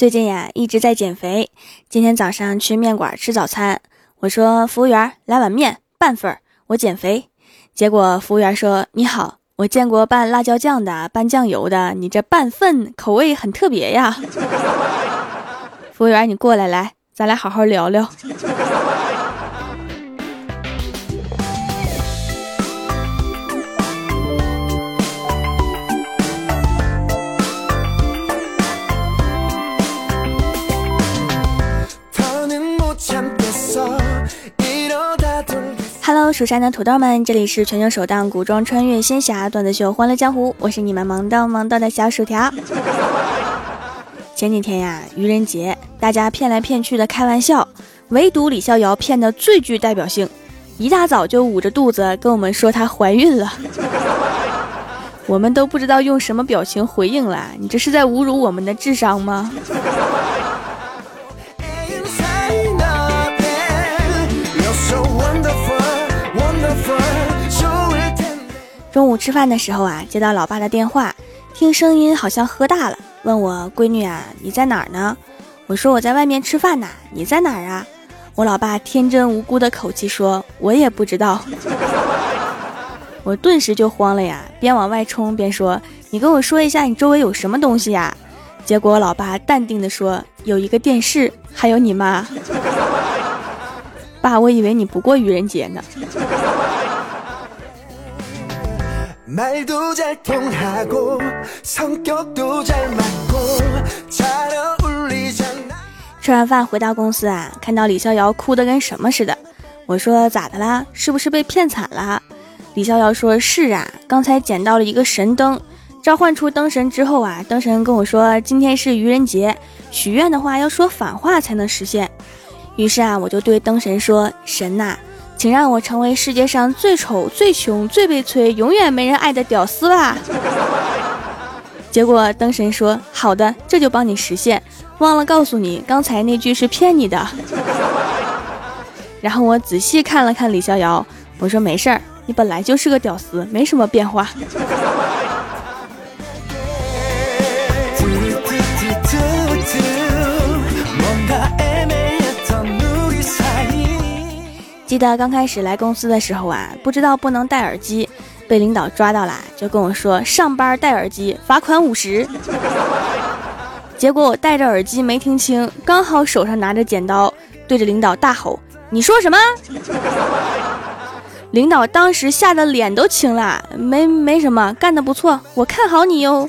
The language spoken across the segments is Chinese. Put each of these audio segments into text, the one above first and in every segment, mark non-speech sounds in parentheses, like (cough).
最近呀一直在减肥。今天早上去面馆吃早餐，我说服务员来碗面半份儿，我减肥。结果服务员说：“你好，我见过拌辣椒酱的，拌酱油的，你这拌份口味很特别呀。(laughs) ”服务员，你过来，来，咱俩好好聊聊。Hello，蜀山的土豆们，这里是全球首档古装穿越仙侠段子秀《欢乐江湖》，我是你们萌到萌到的小薯条。(laughs) 前几天呀，愚人节，大家骗来骗去的开玩笑，唯独李逍遥骗的最具代表性，一大早就捂着肚子跟我们说她怀孕了，(laughs) 我们都不知道用什么表情回应了。你这是在侮辱我们的智商吗？中午吃饭的时候啊，接到老爸的电话，听声音好像喝大了，问我闺女啊，你在哪儿呢？我说我在外面吃饭呢，你在哪儿啊？我老爸天真无辜的口气说，我也不知道。(laughs) 我顿时就慌了呀，边往外冲边说，你跟我说一下你周围有什么东西呀？结果我老爸淡定的说，有一个电视，还有你妈。爸，我以为你不过愚人节呢。吃完饭回到公司啊，看到李逍遥哭得跟什么似的。我说咋的啦？是不是被骗惨了？李逍遥说是啊，刚才捡到了一个神灯，召唤出灯神之后啊，灯神跟我说今天是愚人节，许愿的话要说反话才能实现。于是啊，我就对灯神说：“神呐。”请让我成为世界上最丑、最穷、最悲催、永远没人爱的屌丝吧！结果灯神说：“好的，这就帮你实现。”忘了告诉你，刚才那句是骗你的。然后我仔细看了看李逍遥，我说：“没事儿，你本来就是个屌丝，没什么变化。”记得刚开始来公司的时候啊，不知道不能戴耳机，被领导抓到了，就跟我说上班戴耳机罚款五十。结果我戴着耳机没听清，刚好手上拿着剪刀，对着领导大吼：“你说什么？”领导当时吓得脸都青了，没没什么，干得不错，我看好你哟。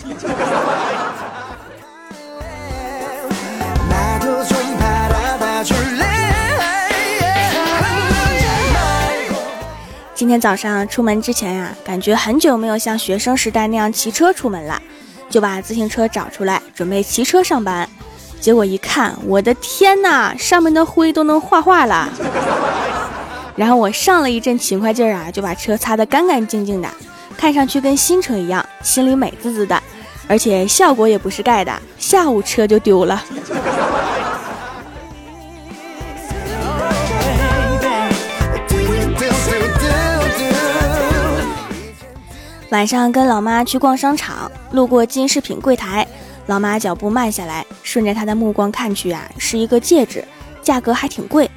天早上出门之前呀，感觉很久没有像学生时代那样骑车出门了，就把自行车找出来，准备骑车上班。结果一看，我的天哪，上面的灰都能画画了。然后我上了一阵勤快劲儿啊，就把车擦得干干净净的，看上去跟新车一样，心里美滋滋的。而且效果也不是盖的，下午车就丢了。晚上跟老妈去逛商场，路过金饰品柜台，老妈脚步慢下来，顺着她的目光看去啊，是一个戒指，价格还挺贵。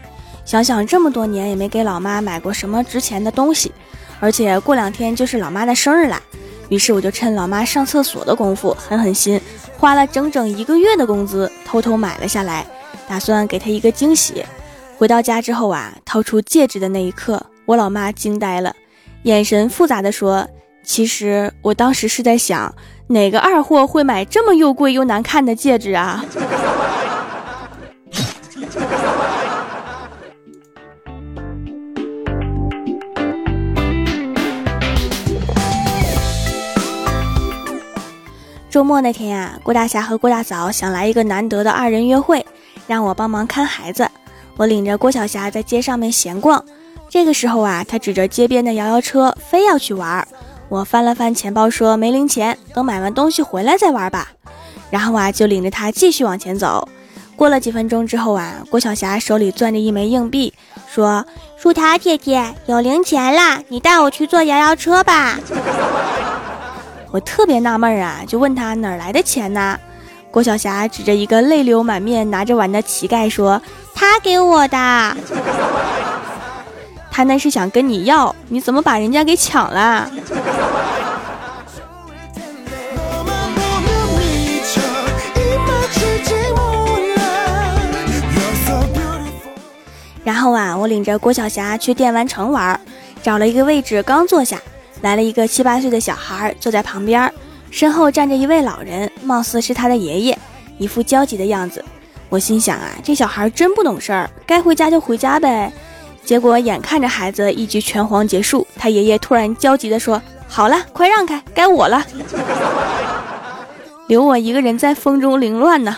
想想这么多年也没给老妈买过什么值钱的东西，而且过两天就是老妈的生日了，于是我就趁老妈上厕所的功夫，狠狠心，花了整整一个月的工资，偷偷买了下来，打算给她一个惊喜。回到家之后啊，掏出戒指的那一刻，我老妈惊呆了，眼神复杂的说。其实我当时是在想，哪个二货会买这么又贵又难看的戒指啊？(laughs) 周末那天呀，郭大侠和郭大嫂想来一个难得的二人约会，让我帮忙看孩子。我领着郭晓霞在街上面闲逛，这个时候啊，他指着街边的摇摇车，非要去玩儿。我翻了翻钱包，说没零钱，等买完东西回来再玩吧。然后啊，就领着他继续往前走。过了几分钟之后啊，郭晓霞手里攥着一枚硬币，说：“薯条姐姐有零钱了，你带我去坐摇摇车吧。”我特别纳闷啊，就问他哪儿来的钱呢？郭晓霞指着一个泪流满面、拿着碗的乞丐说：“他给我的。”他那是想跟你要，你怎么把人家给抢了？然后啊，我领着郭晓霞去电玩城玩，找了一个位置，刚坐下，来了一个七八岁的小孩坐在旁边，身后站着一位老人，貌似是他的爷爷，一副焦急的样子。我心想啊，这小孩真不懂事儿，该回家就回家呗。结果眼看着孩子一局拳皇结束，他爷爷突然焦急地说：“好了，快让开，该我了，(laughs) 留我一个人在风中凌乱呢。”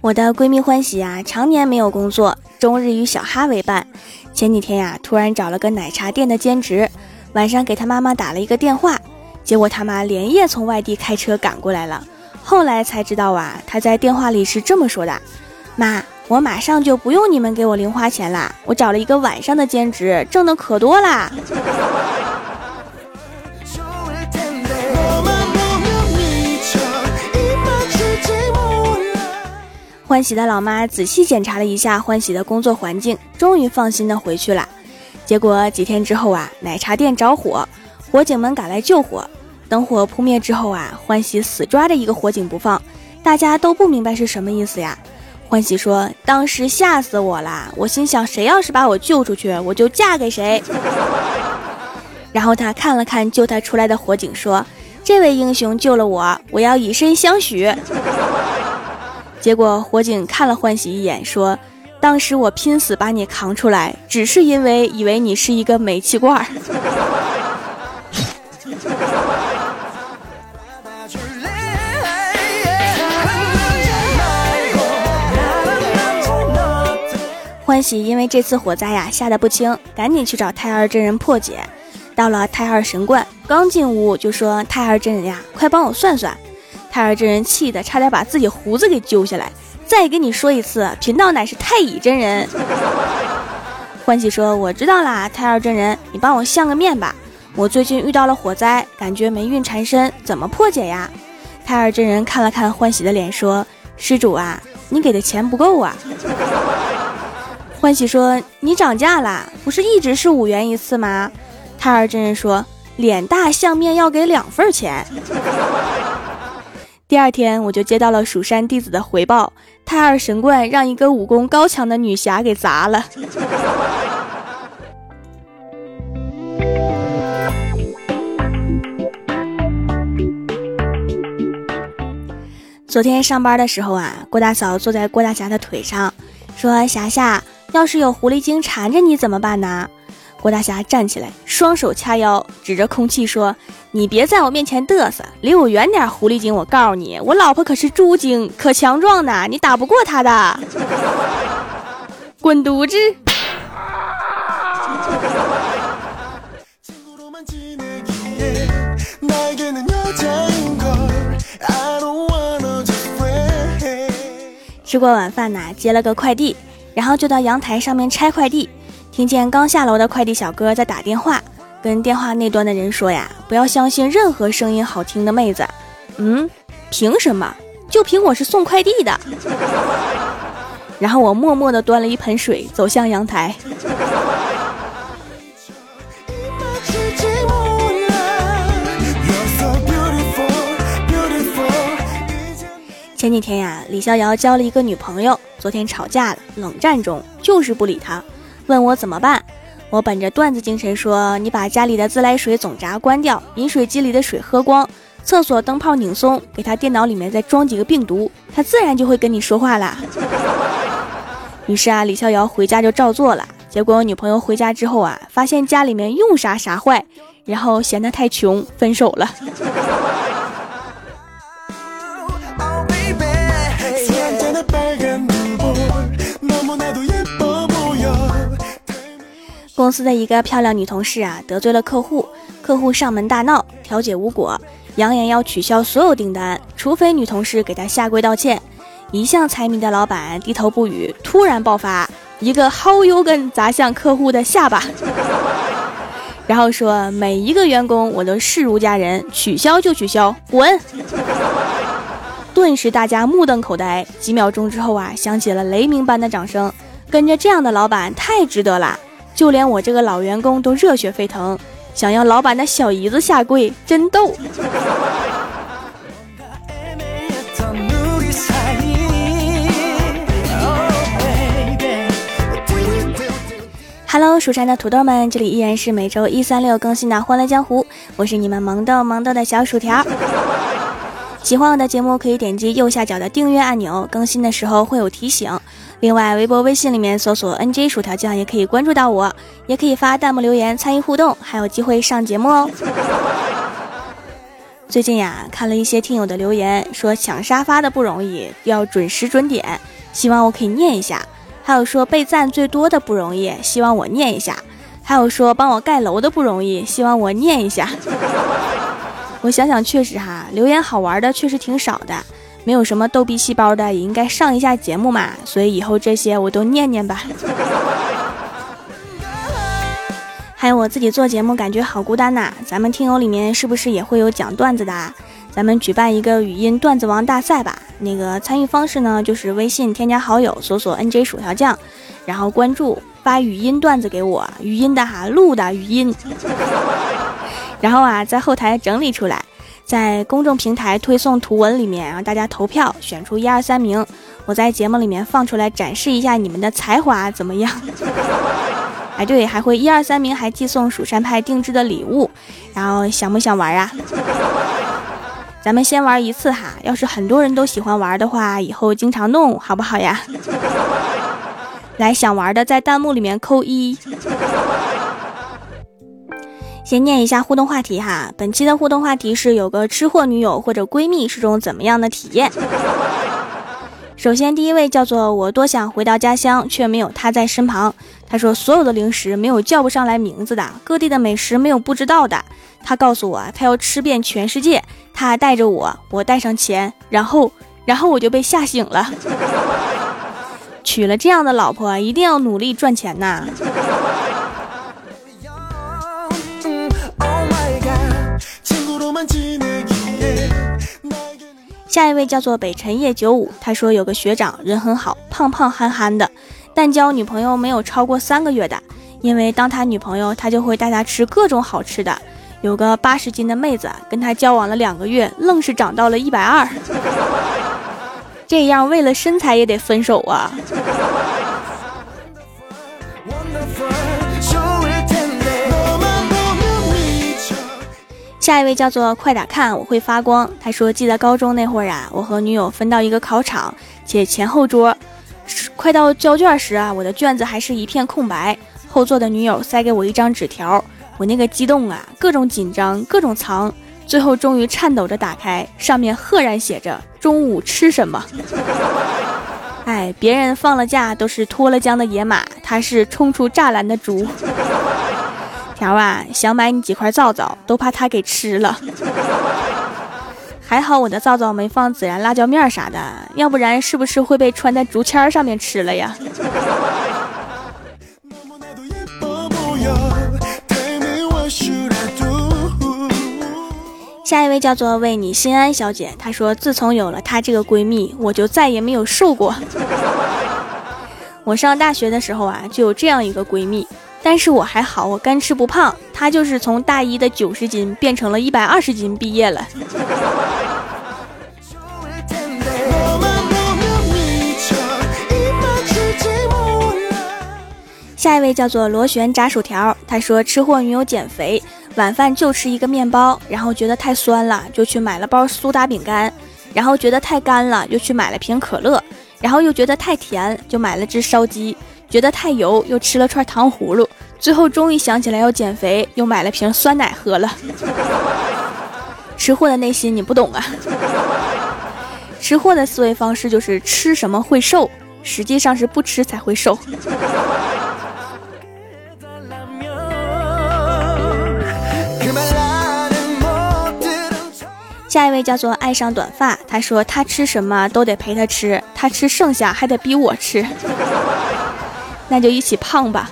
我的闺蜜欢喜啊，常年没有工作，终日与小哈为伴。前几天呀，突然找了个奶茶店的兼职，晚上给他妈妈打了一个电话。结果他妈连夜从外地开车赶过来了，后来才知道啊，他在电话里是这么说的：“妈，我马上就不用你们给我零花钱啦，我找了一个晚上的兼职，挣的可多啦。(laughs) ”欢喜的老妈仔细检查了一下欢喜的工作环境，终于放心的回去了。结果几天之后啊，奶茶店着火。火警们赶来救火，等火扑灭之后啊，欢喜死抓着一个火警不放，大家都不明白是什么意思呀。欢喜说：“当时吓死我啦，我心想谁要是把我救出去，我就嫁给谁。(laughs) ”然后他看了看救他出来的火警，说：“这位英雄救了我，我要以身相许。(laughs) ”结果火警看了欢喜一眼，说：“当时我拼死把你扛出来，只是因为以为你是一个煤气罐。”欢喜因为这次火灾呀，吓得不轻，赶紧去找太二真人破解。到了太二神观，刚进屋就说：“太二真人呀，快帮我算算。”太二真人气得差点把自己胡子给揪下来。再跟你说一次，贫道乃是太乙真人。欢喜说：“我知道啦，太二真人，你帮我相个面吧。我最近遇到了火灾，感觉霉运缠身，怎么破解呀？”太二真人看了看欢喜的脸，说：“施主啊，你给的钱不够啊。”欢喜说：“你涨价了，不是一直是五元一次吗？”太二真人说：“脸大相面要给两份钱。(laughs) ”第二天我就接到了蜀山弟子的回报，太二神棍让一个武功高强的女侠给砸了。(laughs) 昨天上班的时候啊，郭大嫂坐在郭大侠的腿上，说：“霞霞。”要是有狐狸精缠着你怎么办呢？郭大侠站起来，双手掐腰，指着空气说：“你别在我面前嘚瑟，离我远点！狐狸精，我告诉你，我老婆可是猪精，可强壮呢，你打不过她的。(laughs) 滚犊子！” (laughs) 吃过晚饭呢，接了个快递。然后就到阳台上面拆快递，听见刚下楼的快递小哥在打电话，跟电话那端的人说呀：“不要相信任何声音好听的妹子。”嗯，凭什么？就凭我是送快递的。(laughs) 然后我默默地端了一盆水走向阳台。前几天呀，李逍遥交了一个女朋友，昨天吵架了，冷战中就是不理他，问我怎么办。我本着段子精神说，你把家里的自来水总闸关掉，饮水机里的水喝光，厕所灯泡拧松，给他电脑里面再装几个病毒，他自然就会跟你说话啦。于是啊，李逍遥回家就照做了。结果我女朋友回家之后啊，发现家里面用啥啥坏，然后嫌他太穷，分手了。公司的一个漂亮女同事啊，得罪了客户，客户上门大闹，调解无果，扬言要取消所有订单，除非女同事给他下跪道歉。一向财迷的老板低头不语，突然爆发，一个薅油根砸向客户的下巴，(laughs) 然后说每一个员工我都视如家人，取消就取消，滚！(laughs) 顿时大家目瞪口呆，几秒钟之后啊，响起了雷鸣般的掌声。跟着这样的老板太值得了，就连我这个老员工都热血沸腾，想要老板的小姨子下跪，真逗。Hello，蜀山的土豆们，这里依然是每周一、三、六更新的《欢乐江湖》，我是你们萌豆萌豆的小薯条。喜欢我的节目，可以点击右下角的订阅按钮，更新的时候会有提醒。另外，微博、微信里面搜索 “nj 薯条酱”也可以关注到我，也可以发弹幕留言参与互动，还有机会上节目哦。最近呀，看了一些听友的留言，说抢沙发的不容易，要准时准点，希望我可以念一下。还有说被赞最多的不容易，希望我念一下。还有说帮我盖楼的不容易，希望我念一下。我想想，确实哈，留言好玩的确实挺少的。没有什么逗逼细胞的也应该上一下节目嘛，所以以后这些我都念念吧。(laughs) 还有我自己做节目感觉好孤单呐，咱们听友里面是不是也会有讲段子的？咱们举办一个语音段子王大赛吧。那个参与方式呢，就是微信添加好友，搜索 NJ 薯条酱，然后关注发语音段子给我，语音的哈，录的语音，然后啊在后台整理出来。在公众平台推送图文里面，让大家投票选出一二三名，我在节目里面放出来展示一下你们的才华怎么样？(laughs) 哎，对，还会一二三名还寄送蜀山派定制的礼物，然后想不想玩啊？(laughs) 咱们先玩一次哈，要是很多人都喜欢玩的话，以后经常弄好不好呀？(laughs) 来，想玩的在弹幕里面扣一。先念一下互动话题哈，本期的互动话题是有个吃货女友或者闺蜜是种怎么样的体验？首先第一位叫做我多想回到家乡，却没有她在身旁。他说所有的零食没有叫不上来名字的，各地的美食没有不知道的。他告诉我他要吃遍全世界，他带着我，我带上钱，然后然后我就被吓醒了。(laughs) 娶了这样的老婆，一定要努力赚钱呐。下一位叫做北辰夜九五，他说有个学长人很好，胖胖憨憨的，但交女朋友没有超过三个月的，因为当他女朋友，他就会带他吃各种好吃的。有个八十斤的妹子跟他交往了两个月，愣是长到了一百二，(laughs) 这样为了身材也得分手啊。下一位叫做快点看，我会发光。他说，记得高中那会儿啊，我和女友分到一个考场，且前后桌。快到交卷时啊，我的卷子还是一片空白。后座的女友塞给我一张纸条，我那个激动啊，各种紧张，各种藏，最后终于颤抖着打开，上面赫然写着中午吃什么。(laughs) 哎，别人放了假都是脱了缰的野马，他是冲出栅栏的猪。条啊，想买你几块皂皂，都怕他给吃了。还好我的皂皂没放孜然辣椒面啥的，要不然是不是会被穿在竹签上面吃了呀？下一位叫做为你心安小姐，她说自从有了她这个闺蜜，我就再也没有瘦过。我上大学的时候啊，就有这样一个闺蜜。但是我还好，我干吃不胖。他就是从大一的九十斤变成了一百二十斤，毕业了。下一位叫做螺旋炸薯条，他说吃货女友减肥，晚饭就吃一个面包，然后觉得太酸了，就去买了包苏打饼干，然后觉得太干了，又去买了瓶可乐，然后又觉得太甜，就买了只烧鸡。觉得太油，又吃了串糖葫芦，最后终于想起来要减肥，又买了瓶酸奶喝了。吃货的内心你不懂啊！吃货的思维方式就是吃什么会瘦，实际上是不吃才会瘦。下一位叫做爱上短发，他说他吃什么都得陪他吃，他吃剩下还得逼我吃。那就一起胖吧。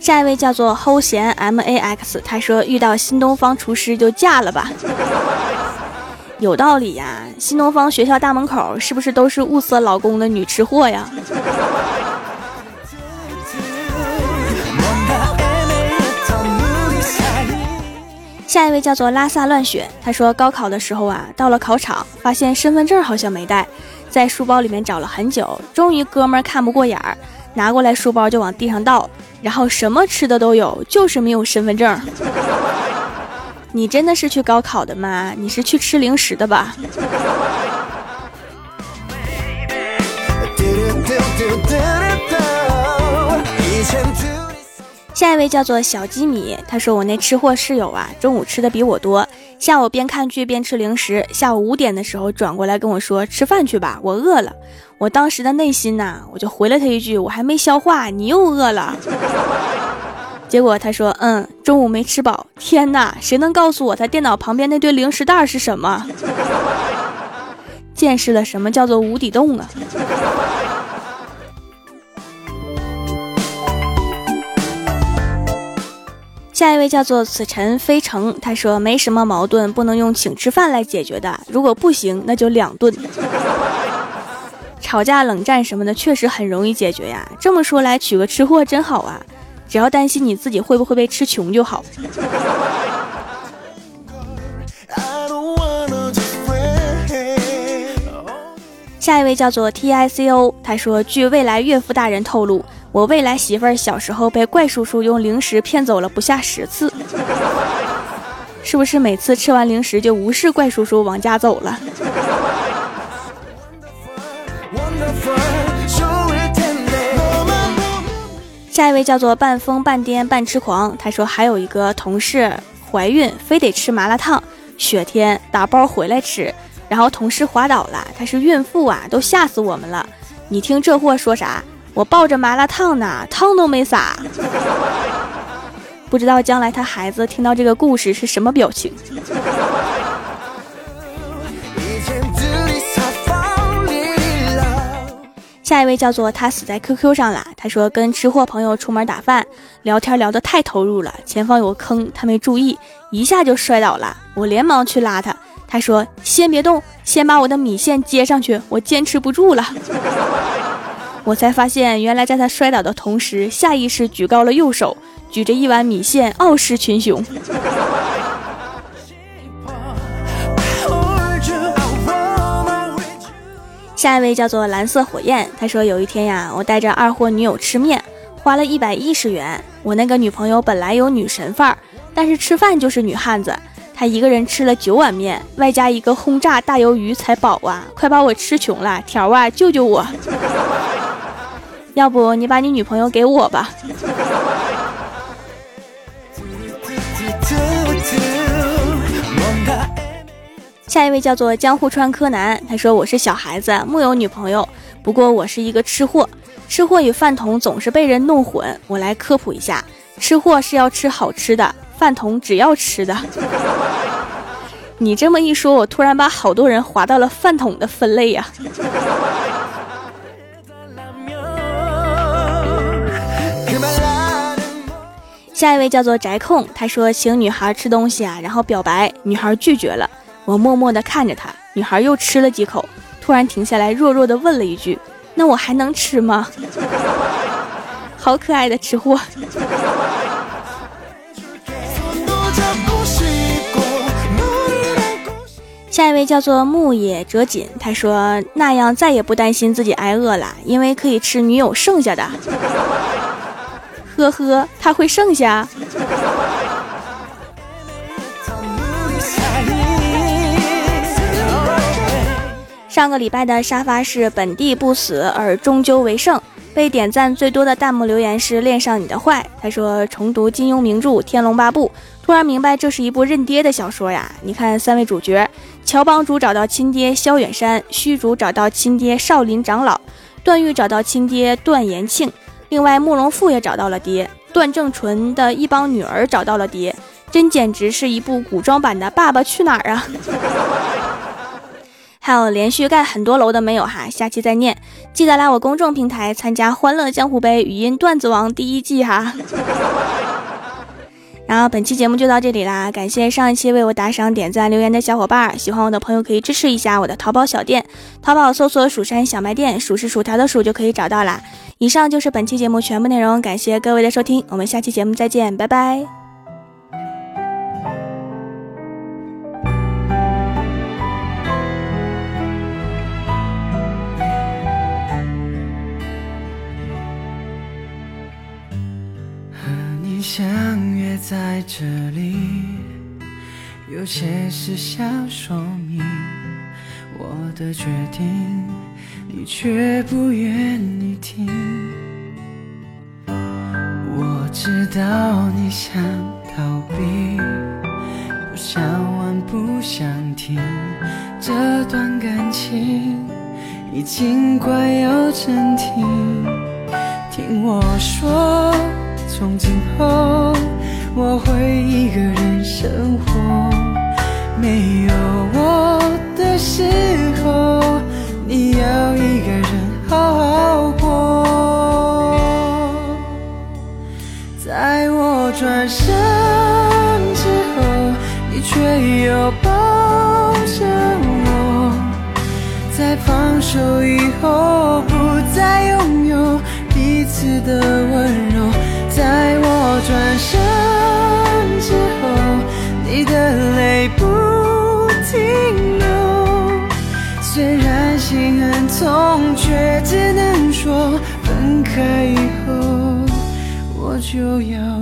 下一位叫做齁咸 M A X，他说遇到新东方厨师就嫁了吧。有道理呀，新东方学校大门口是不是都是物色老公的女吃货呀？下一位叫做拉萨乱雪，他说高考的时候啊，到了考场发现身份证好像没带，在书包里面找了很久，终于哥们儿看不过眼儿，拿过来书包就往地上倒，然后什么吃的都有，就是没有身份证。你真的是去高考的吗？你是去吃零食的吧？(laughs) 下一位叫做小鸡米，他说我那吃货室友啊，中午吃的比我多，下午边看剧边吃零食，下午五点的时候转过来跟我说吃饭去吧，我饿了。我当时的内心呐，我就回了他一句，我还没消化，你又饿了。(laughs) 结果他说：“嗯，中午没吃饱。天哪，谁能告诉我他电脑旁边那堆零食袋是什么？(laughs) 见识了什么叫做无底洞啊！”下一位叫做此尘非诚，他说：“没什么矛盾不能用请吃饭来解决的，如果不行，那就两顿。(laughs) 吵架、冷战什么的，确实很容易解决呀。这么说来，娶个吃货真好啊。”只要担心你自己会不会被吃穷就好。下一位叫做 T I C O，他说：“据未来岳父大人透露，我未来媳妇儿小时候被怪叔叔用零食骗走了不下十次，是不是每次吃完零食就无视怪叔叔往家走了？”下一位叫做半疯半癫半痴狂，他说还有一个同事怀孕，非得吃麻辣烫，雪天打包回来吃，然后同事滑倒了，她是孕妇啊，都吓死我们了。你听这货说啥？我抱着麻辣烫呢，汤都没洒。(laughs) 不知道将来他孩子听到这个故事是什么表情。下一位叫做他死在 QQ 上了。他说跟吃货朋友出门打饭，聊天聊得太投入了，前方有个坑，他没注意，一下就摔倒了。我连忙去拉他，他说先别动，先把我的米线接上去，我坚持不住了。我才发现，原来在他摔倒的同时，下意识举高了右手，举着一碗米线，傲视群雄。下一位叫做蓝色火焰，他说有一天呀，我带着二货女友吃面，花了一百一十元。我那个女朋友本来有女神范儿，但是吃饭就是女汉子，她一个人吃了九碗面，外加一个轰炸大鱿鱼才饱啊！快把我吃穷了，条啊，救救我！要不你把你女朋友给我吧。下一位叫做江户川柯南，他说我是小孩子，木有女朋友，不过我是一个吃货。吃货与饭桶总是被人弄混，我来科普一下，吃货是要吃好吃的，饭桶只要吃的。(laughs) 你这么一说，我突然把好多人划到了饭桶的分类呀。下一位叫做宅控，他说请女孩吃东西啊，然后表白，女孩拒绝了。我默默地看着他，女孩又吃了几口，突然停下来，弱弱地问了一句：“那我还能吃吗？” (laughs) 好可爱的吃货。(laughs) 下一位叫做木野哲锦，他说那样再也不担心自己挨饿了，因为可以吃女友剩下的。呵呵，他会剩下。上个礼拜的沙发是本地不死而终究为胜，被点赞最多的弹幕留言是恋上你的坏。他说重读金庸名著《天龙八部》，突然明白这是一部认爹的小说呀！你看三位主角，乔帮主找到亲爹萧远山，虚竹找到亲爹少林长老，段誉找到亲爹段延庆，另外慕容复也找到了爹，段正淳的一帮女儿找到了爹，真简直是一部古装版的《爸爸去哪儿》啊！(laughs) 还有连续盖很多楼的没有哈，下期再念。记得来我公众平台参加《欢乐江湖杯》语音段子王第一季哈。然后本期节目就到这里啦，感谢上一期为我打赏、点赞、留言的小伙伴，喜欢我的朋友可以支持一下我的淘宝小店，淘宝搜索“蜀山小卖店”，数是薯条的数就可以找到啦。以上就是本期节目全部内容，感谢各位的收听，我们下期节目再见，拜拜。这里，有些事想说明我的决定，你却不愿意听。我知道你想逃避，不想问，不想听，这段感情已经快要成题。听我说，从今后。我会一个人生活，没有我的时候，你要一个人好好过。在我转身之后，你却又抱着我，在放手以后，不再拥有彼此的温柔。在我转身。停留，虽然心很痛，却只能说分开以后我就要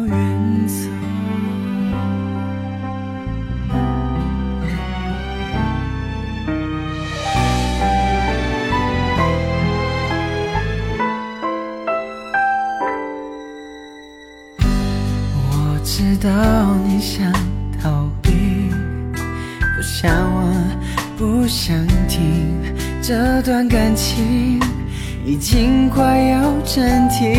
快要正题。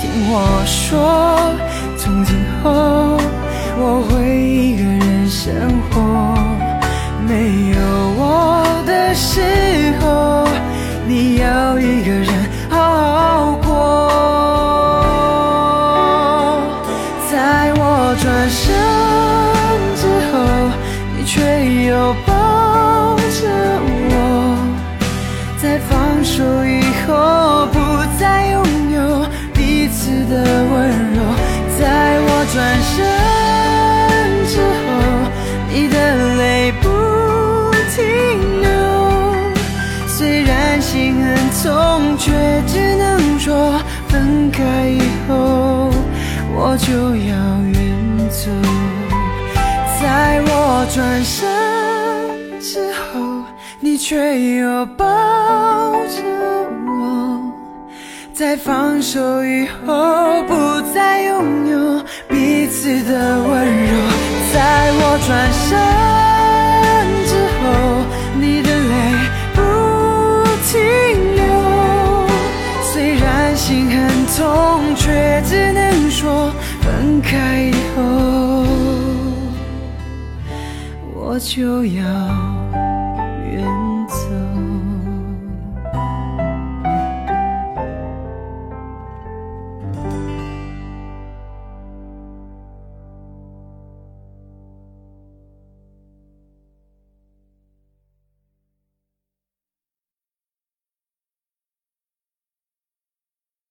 听我说，从今后我会一个人生活，没有我的时候，你要一个人好好过。在我转身之后，你。却又抱着我，在放手以后，就要远走。在我转身之后，你却又抱着我，在放手以后，不再拥有彼此的温柔。在我转身就要。